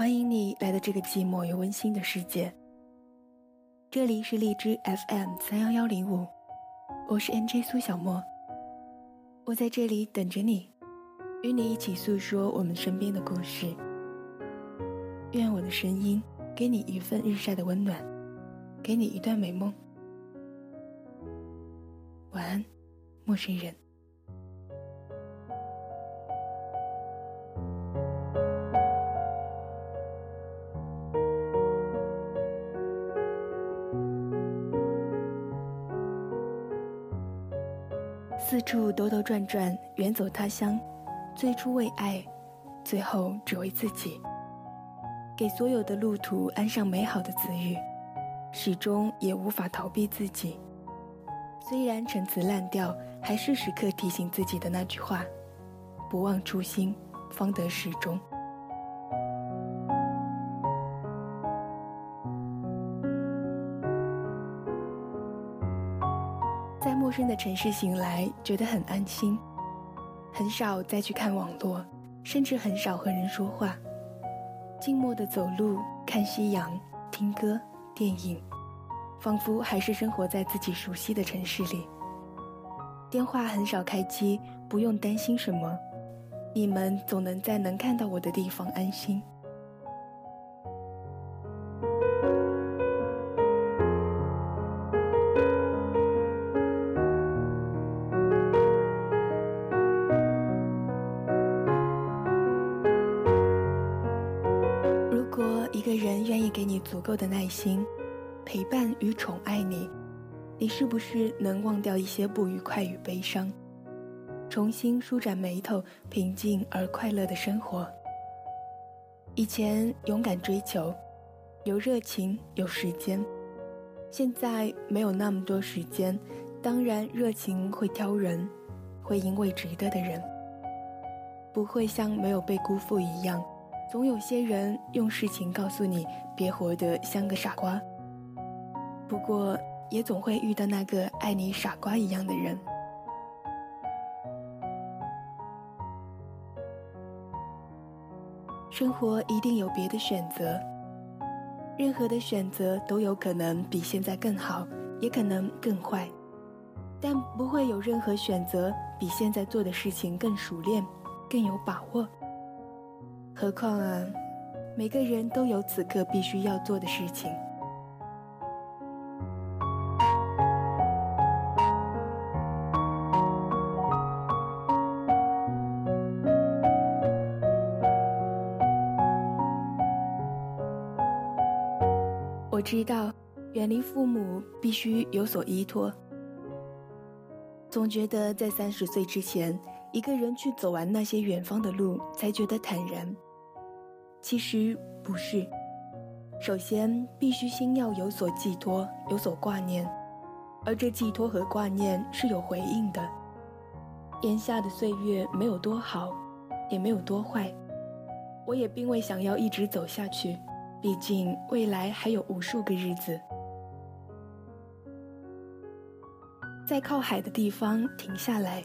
欢迎你来到这个寂寞又温馨的世界。这里是荔枝 FM 三幺幺零五，我是 NJ 苏小莫。我在这里等着你，与你一起诉说我们身边的故事。愿我的声音给你一份日晒的温暖，给你一段美梦。晚安，陌生人。四处兜兜转转，远走他乡。最初为爱，最后只为自己。给所有的路途安上美好的词语，始终也无法逃避自己。虽然陈词滥调，还是时刻提醒自己的那句话：不忘初心，方得始终。陌生的城市醒来，觉得很安心，很少再去看网络，甚至很少和人说话，静默的走路、看夕阳、听歌、电影，仿佛还是生活在自己熟悉的城市里。电话很少开机，不用担心什么，你们总能在能看到我的地方安心。个人愿意给你足够的耐心、陪伴与宠爱你，你是不是能忘掉一些不愉快与悲伤，重新舒展眉头，平静而快乐的生活？以前勇敢追求，有热情，有时间，现在没有那么多时间，当然热情会挑人，会因为值得的人，不会像没有被辜负一样。总有些人用事情告诉你，别活得像个傻瓜。不过，也总会遇到那个爱你傻瓜一样的人。生活一定有别的选择，任何的选择都有可能比现在更好，也可能更坏，但不会有任何选择比现在做的事情更熟练、更有把握。何况啊，每个人都有此刻必须要做的事情。我知道，远离父母必须有所依托。总觉得在三十岁之前，一个人去走完那些远方的路，才觉得坦然。其实不是，首先必须心要有所寄托，有所挂念，而这寄托和挂念是有回应的。眼下的岁月没有多好，也没有多坏，我也并未想要一直走下去，毕竟未来还有无数个日子。在靠海的地方停下来，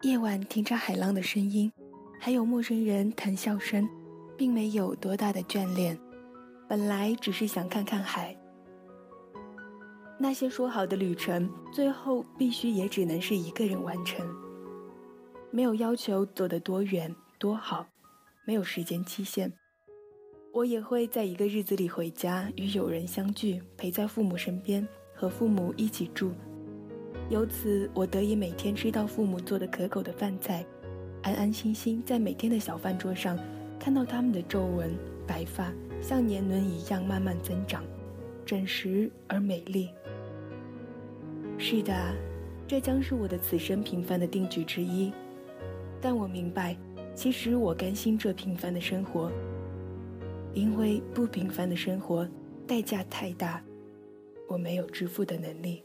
夜晚听着海浪的声音，还有陌生人谈笑声。并没有多大的眷恋，本来只是想看看海。那些说好的旅程，最后必须也只能是一个人完成。没有要求走得多远多好，没有时间期限。我也会在一个日子里回家，与友人相聚，陪在父母身边，和父母一起住。由此，我得以每天吃到父母做的可口的饭菜，安安心心在每天的小饭桌上。看到他们的皱纹、白发像年轮一样慢慢增长，整实而美丽。是的，这将是我的此生平凡的定局之一。但我明白，其实我甘心这平凡的生活，因为不平凡的生活代价太大，我没有支付的能力。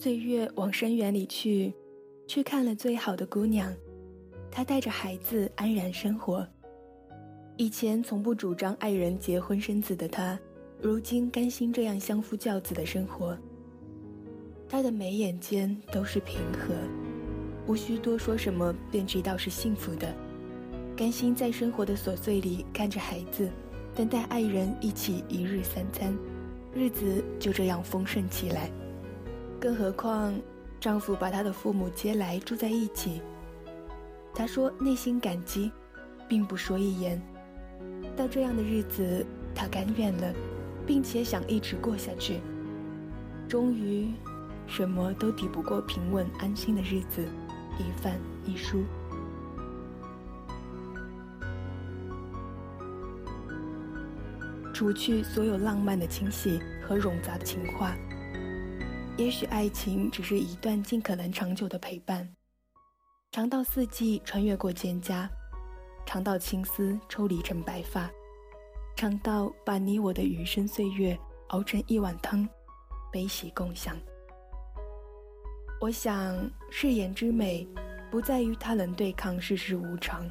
岁月往深渊里去，去看了最好的姑娘。她带着孩子安然生活。以前从不主张爱人结婚生子的她，如今甘心这样相夫教子的生活。他的眉眼间都是平和，无需多说什么便知道是幸福的。甘心在生活的琐碎里看着孩子，等待爱人一起一日三餐，日子就这样丰盛起来。更何况，丈夫把她的父母接来住在一起。她说内心感激，并不说一言。到这样的日子，她甘愿了，并且想一直过下去。终于，什么都抵不过平稳安心的日子，一饭一书。除去所有浪漫的惊喜和冗杂的情话。也许爱情只是一段尽可能长久的陪伴，长到四季穿越过蒹葭，长到青丝抽离成白发，长到把你我的余生岁月熬成一碗汤，悲喜共享。我想，誓言之美，不在于它能对抗世事无常，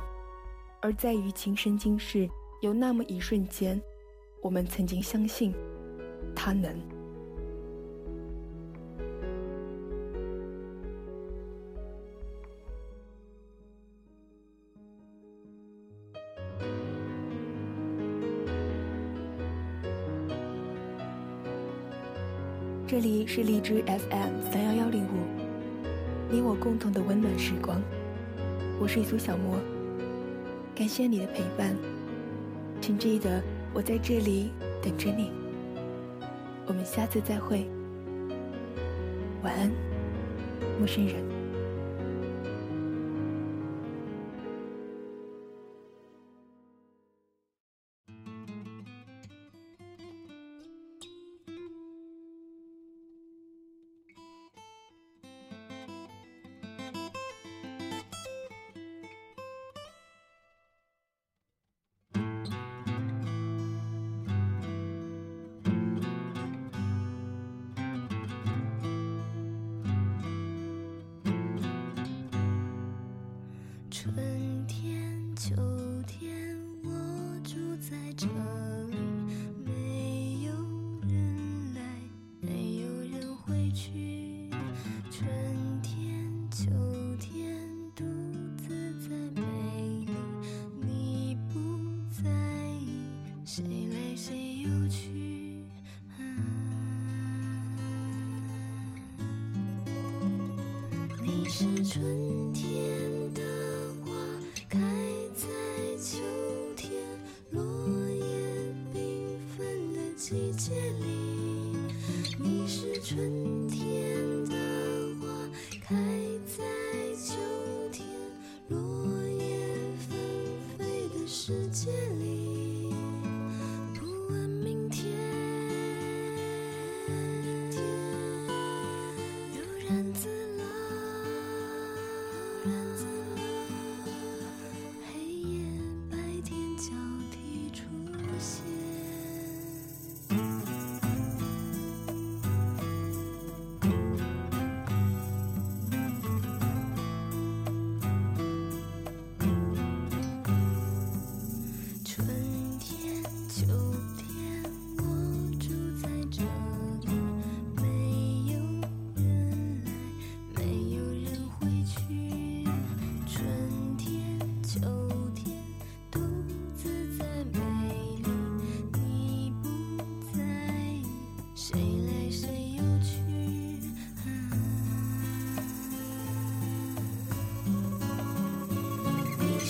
而在于今生今世有那么一瞬间，我们曾经相信，它能。这里是荔枝 FM 三幺幺零五，你我共同的温暖时光。我是一苏小莫，感谢你的陪伴，请记得我在这里等着你。我们下次再会，晚安，陌生人。春天秋天我住在这里没有人来没有人会去。春天秋天独自在背丽你不在意谁来谁又去。啊你是春谢里。你是春天的花，开在秋天落叶纷飞的世界里。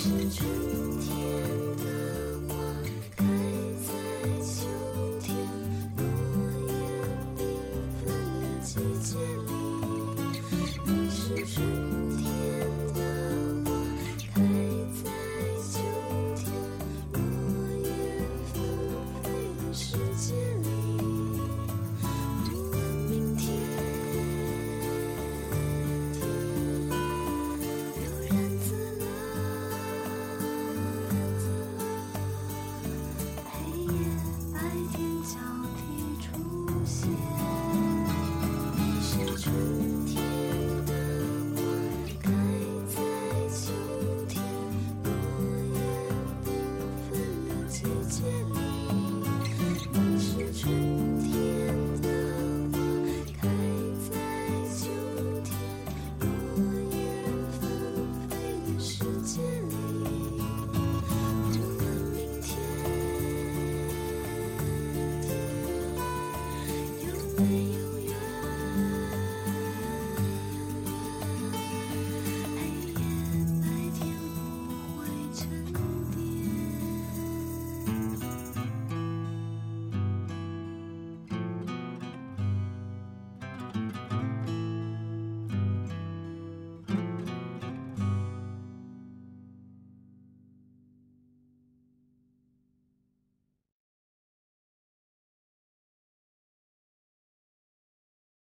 指尖